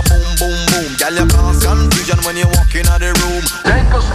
boom boom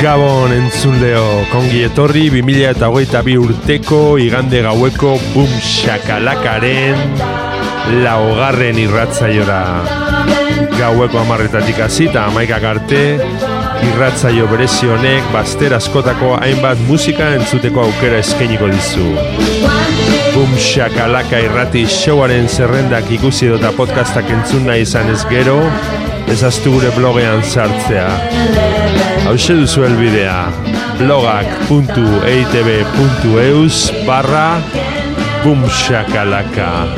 Gabon entzuleo, kongi etorri 2008 bi urteko igande gaueko boom shakalakaren laugarren irratzaiora. Gaueko amarretatik hasi eta amaikak arte, irratzaio berezi honek baster askotako hainbat musika entzuteko aukera eskainiko dizu. Boom shakalaka irrati showaren zerrendak ikusi dota podcastak entzun nahi izan ez gero, ezaztu gure blogean sartzea. Hau duzu elbidea blogak.eitb.eus barra bumshakalaka.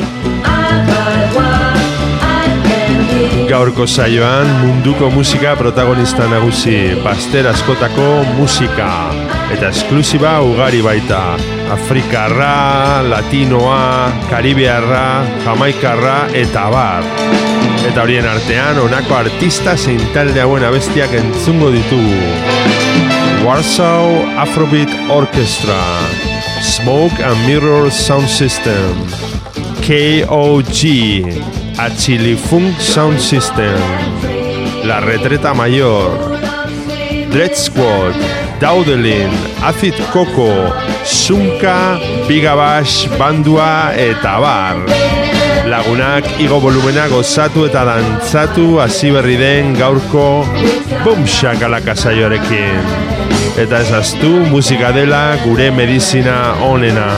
Gaurko saioan munduko musika protagonista nagusi Baster askotako musika Eta esklusiba ugari baita Afrikarra, Latinoa, Karibiarra, Jamaikarra eta bar Eta horien artean, honako artista zein talde hauen abestiak entzungo ditugu. Warsaw Afrobeat Orchestra, Smoke and Mirror Sound System, KOG, Achili Funk Sound System, La Retreta Mayor, Dread Squad, Daudelin, Acid Coco, Sunka, Bigabash, Bandua eta bar. Lagunak igo volumena gozatu eta dantzatu hasi berri den gaurko bumxakalaka saioarekin. Eta ezaztu musika dela gure medizina onena.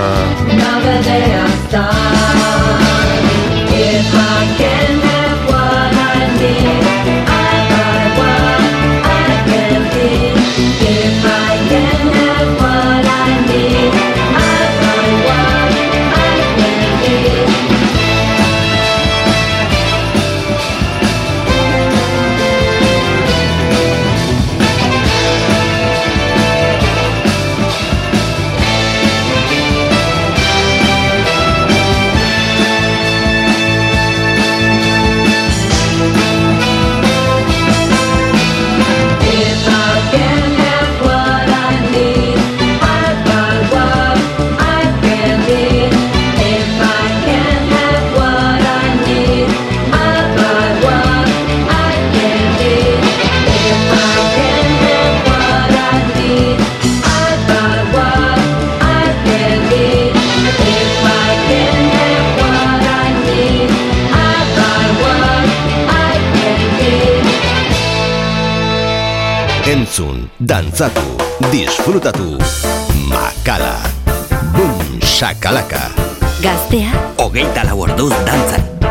Dantzatu, disfrutatu, makala, bum, shakalaka, Gaztea. hogeita lau orduz dantzan.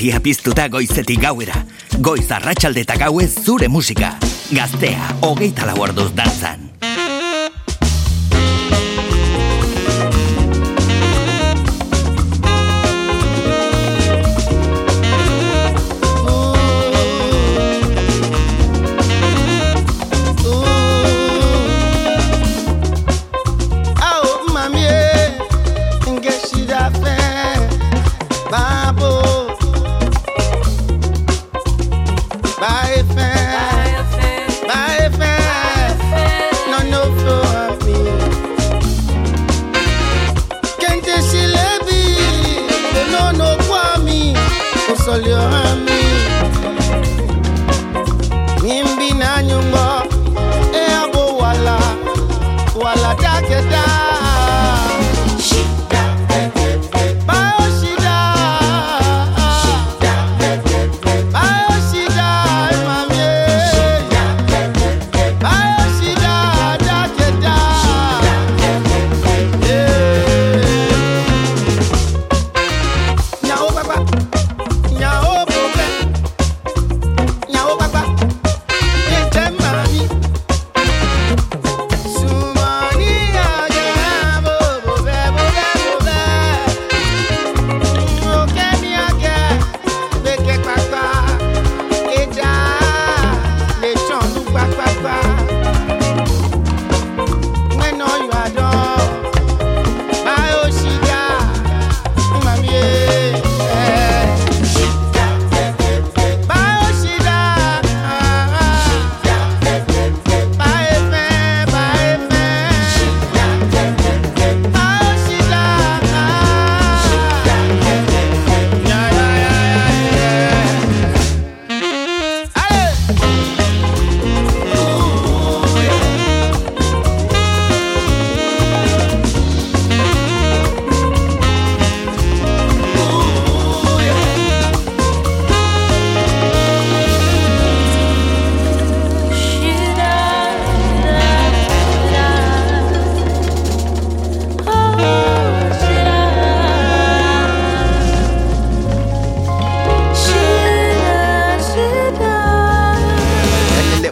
Irratia piztuta goizetik gauera. Goiz arratsalde eta gauez zure musika. Gaztea, hogeita lau orduz dantzan.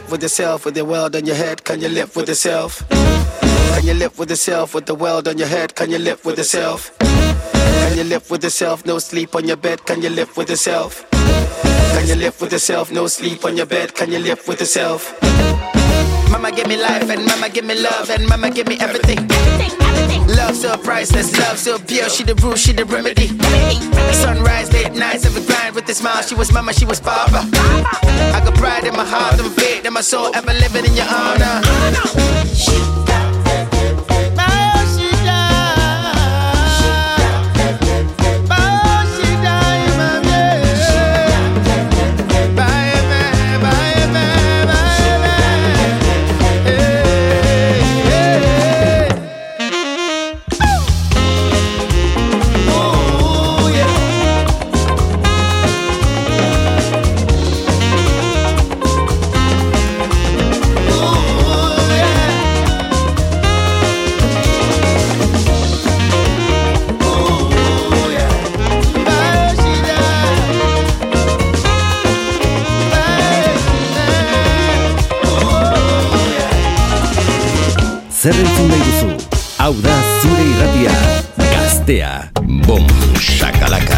Live with yourself with the world on your head? Can you live with yourself? Can you live with yourself with the world on your head? Can you live with yourself? Can you live with yourself? No sleep on your bed. Can you live with yourself? Can you live with yourself? No sleep on your bed. Can you live with yourself? Mama give me life and mama give me love and mama give me everything. Love so priceless, love so pure. She the root, she the remedy. Sunrise, late nights, every grind with a smile. She was mama, she was papa. I got pride in my heart and faith in my soul, ever living in your honor. Zer entzun nahi duzu? Hau da zure irratia. Gaztea. Bom, shakalaka.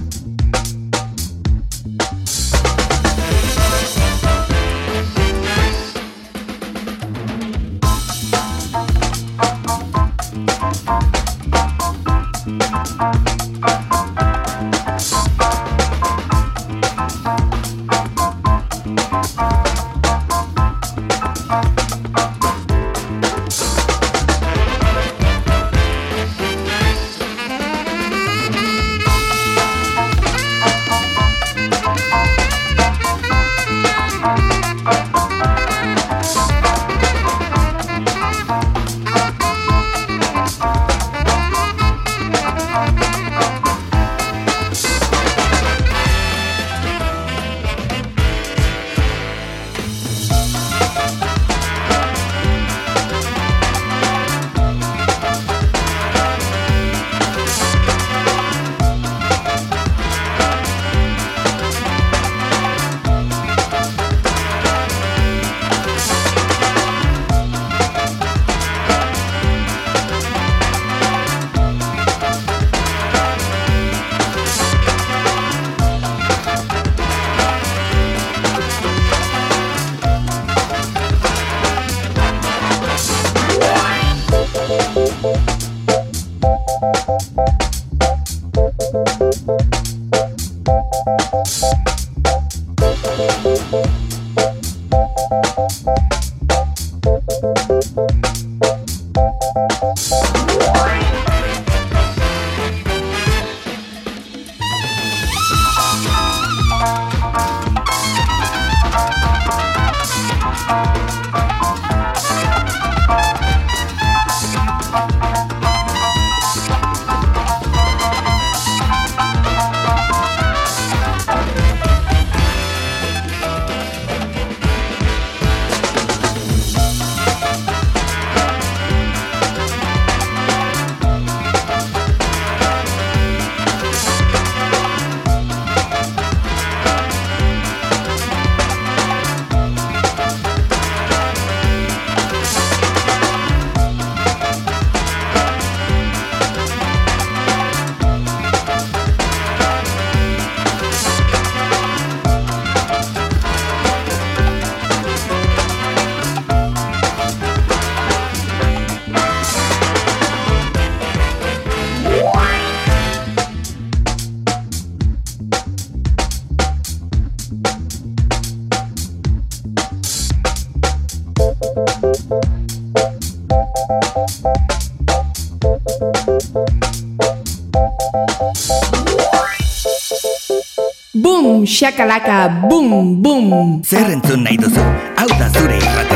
Boom, shakalaka, boom, boom. Zer entzun nahi duzu? Hau da zure irratia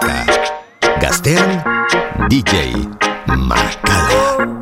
Makala. Gaztean, DJ Makala.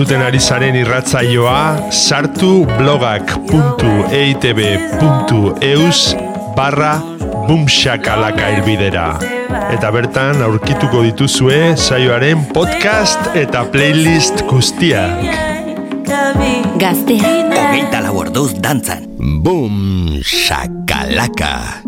Entzuten ari zaren irratzaioa sartu blogak.eitb.eus barra bumxakalaka elbidera. Eta bertan aurkituko dituzue saioaren podcast eta playlist guztiak. Gaztea. Hogeita lau orduz dantzan. Boom shakalaka.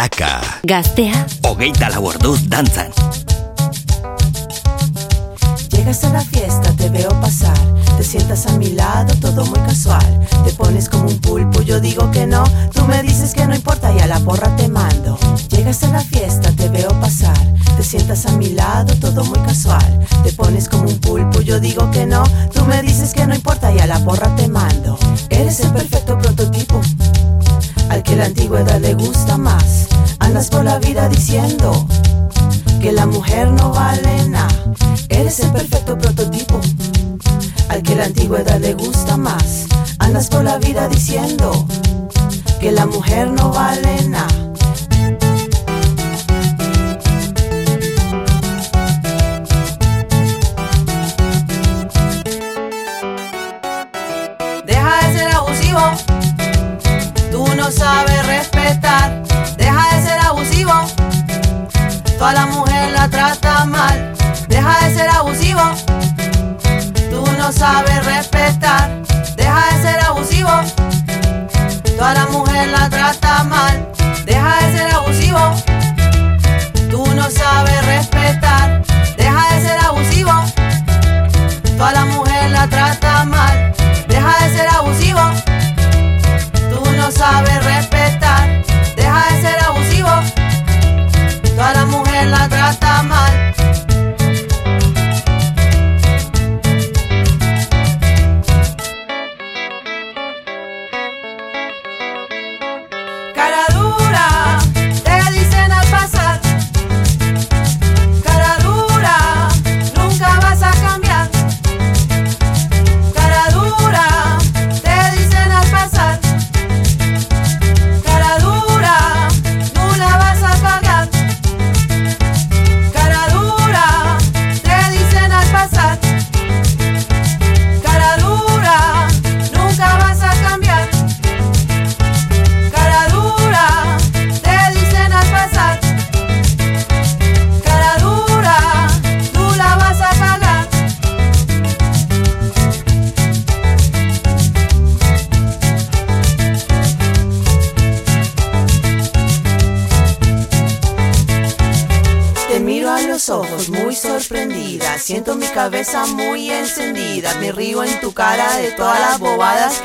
Shakalaka. Gaztea. Hogeita lau orduz dantzan. Llegas a la fiesta, te veo pasar. Te sientas a mi lado, todo muy casual. Te pones como un pulpo, yo digo que no. Tú me dices que no importa y a la porra te mando. Llegas a la fiesta, te veo pasar. Te sientas a mi lado, todo muy casual. Te pones como un pulpo, yo digo que no. Tú me dices que no importa y a la porra te mando. Eres el perfecto prototipo. Al que la antigüedad le gusta más. Andas por la vida diciendo que la mujer no vale nada. Eres el perfecto prototipo. Al que la antigüedad le gusta más. Andas por la vida diciendo que la mujer no vale nada. No sabes respetar. Deja de ser abusivo. Toda la mujer la trata mal. Deja de ser abusivo. Tú no sabes respetar. Deja de ser abusivo. Toda la mujer la trata mal. Deja de ser abusivo. Tú no sabes respetar. Deja de ser abusivo. Toda la mujer la trata mal. Deja de ser abusivo. Sabes respetar. Deja de ser abusivo.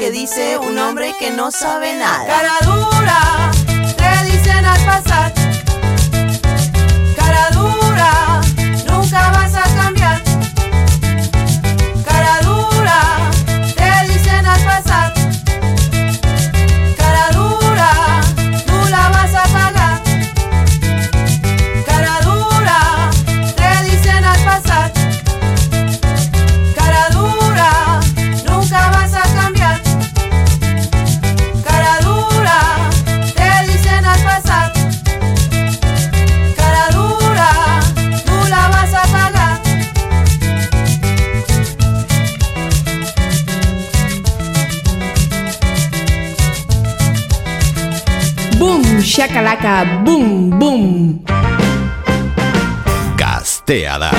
que dice un hombre que no sabe nada. shakalaka boom boom. Gaztea da.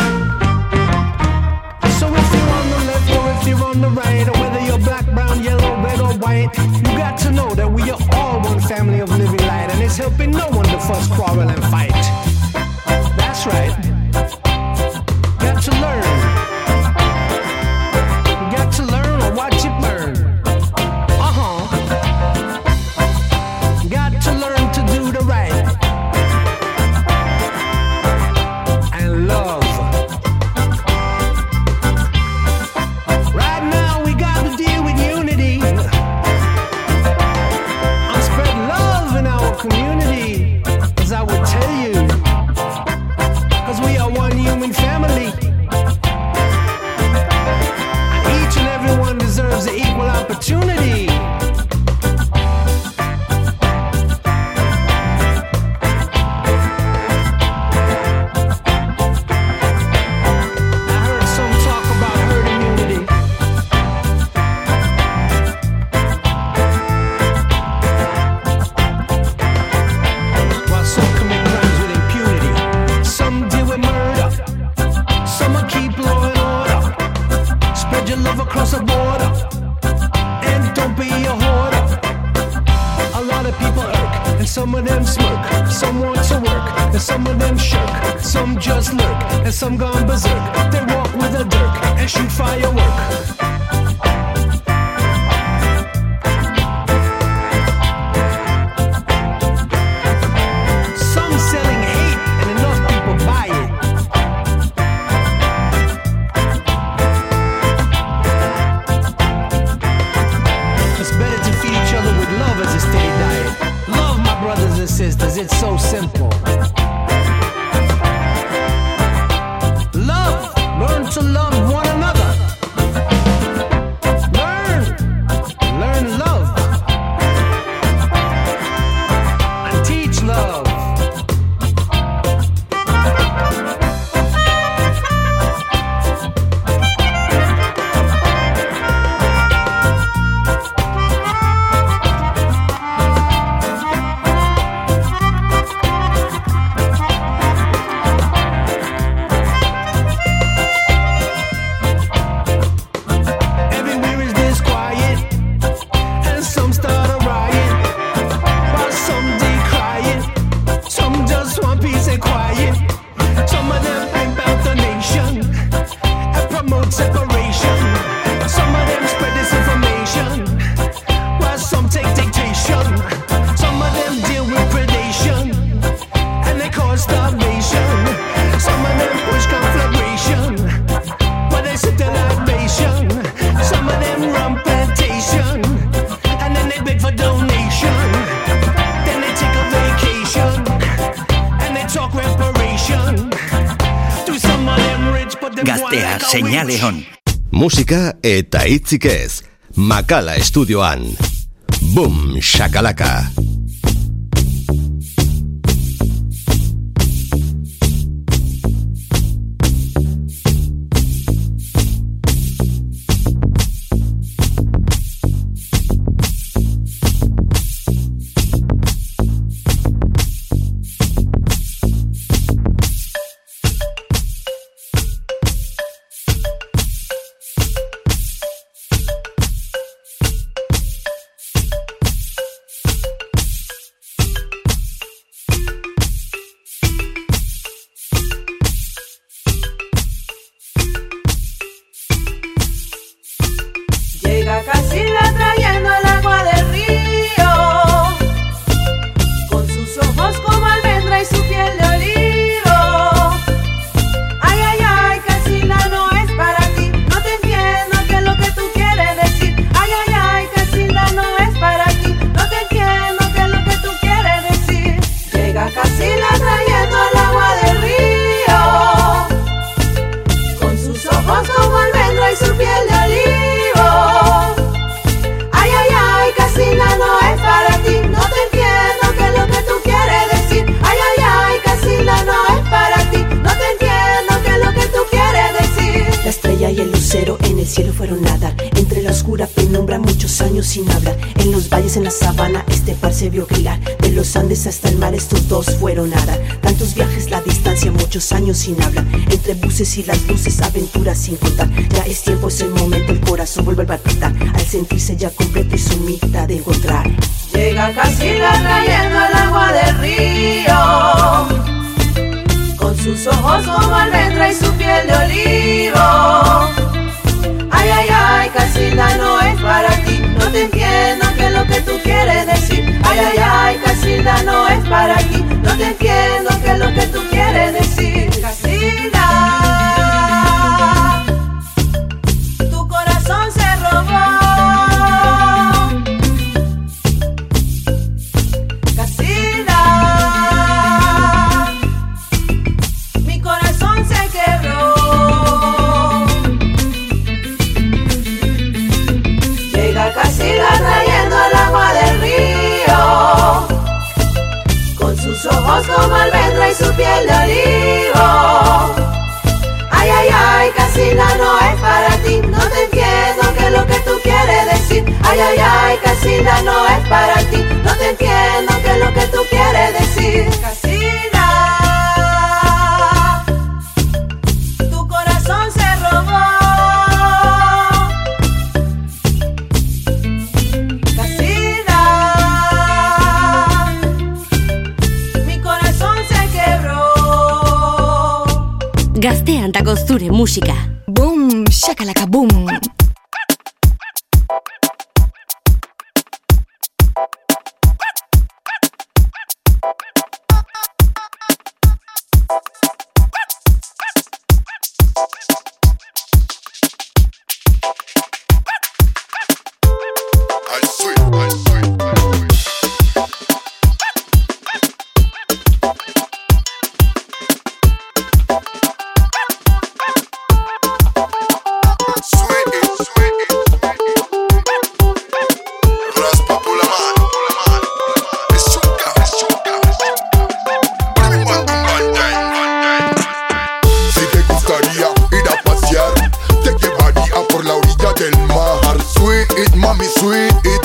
So if you're on the left or if you're on the right, or whether you're black, brown, yellow, red or white, you got to know that we are all one family of living light, and it's helping no one to fuss, crawl. Gijón. Música eta itzikez. Makala estudioan. Boom, shakalaka. sin hablar. Entre buses y las luces, aventuras sin contar. Ya es tiempo, es el momento, el corazón vuelve a palpitar. Al sentirse ya completo y su mitad de encontrar. Llega Casila trayendo el agua del río. Con sus ojos como almendra y su piel de olivo. Ay, ay, ay, Casilda no es para ti. No te entiendo qué es lo que tú quieres decir. Ay, ay, ay, Casilda no es para sweet.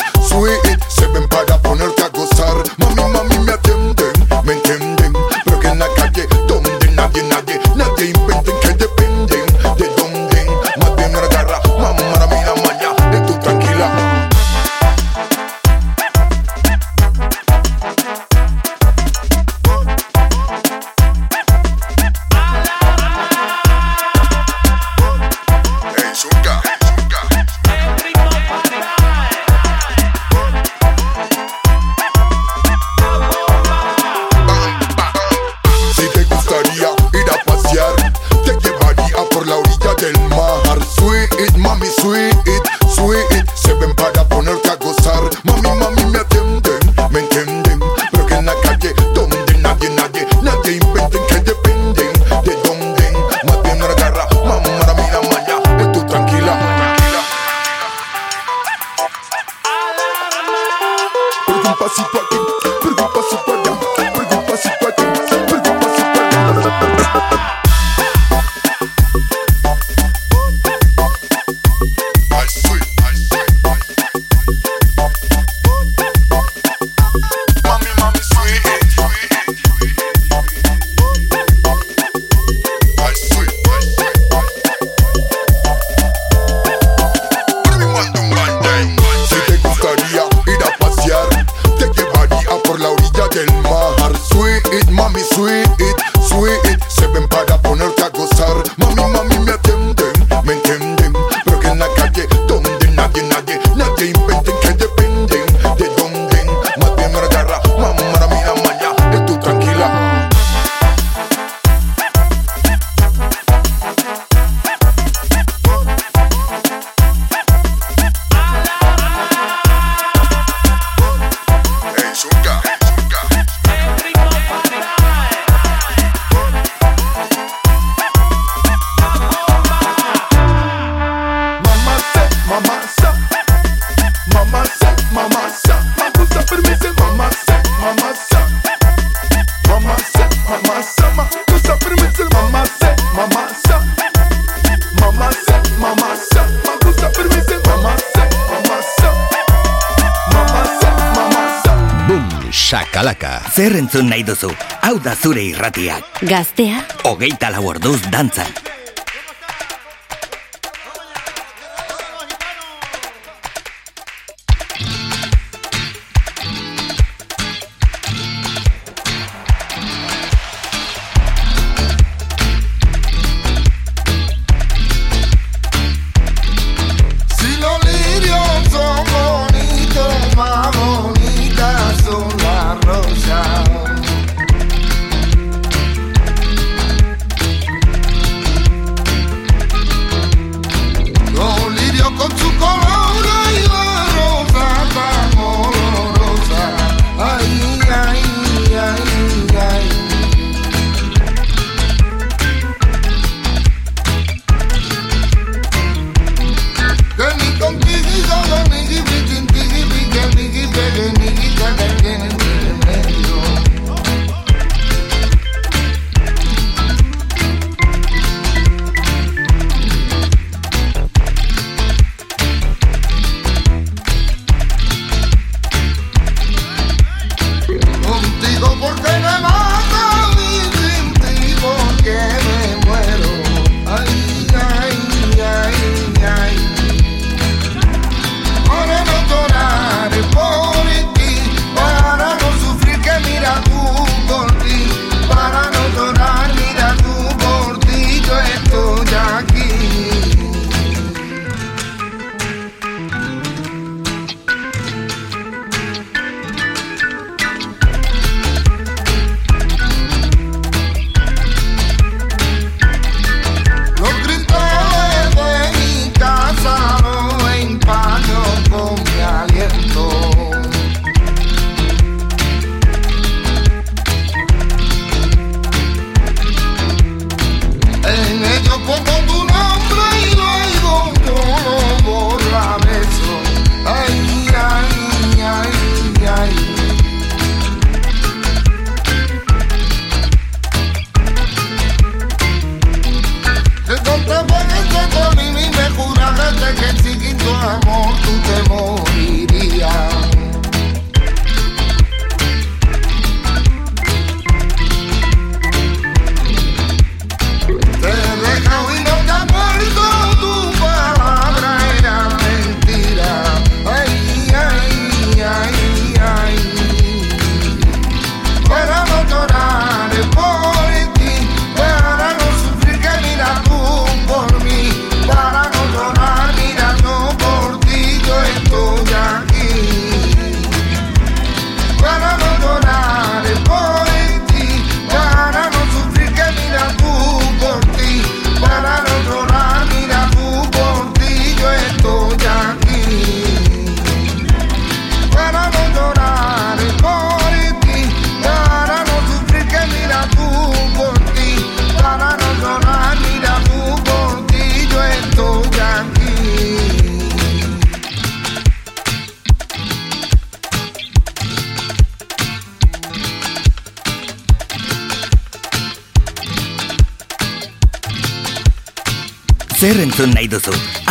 zer entzun nahi duzu, hau da zure irratia. Gaztea. Ogeita laborduz dantzan.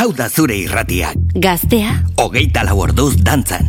Hau da zure irratia. Gaztea. Ogeita lau orduz dantzan.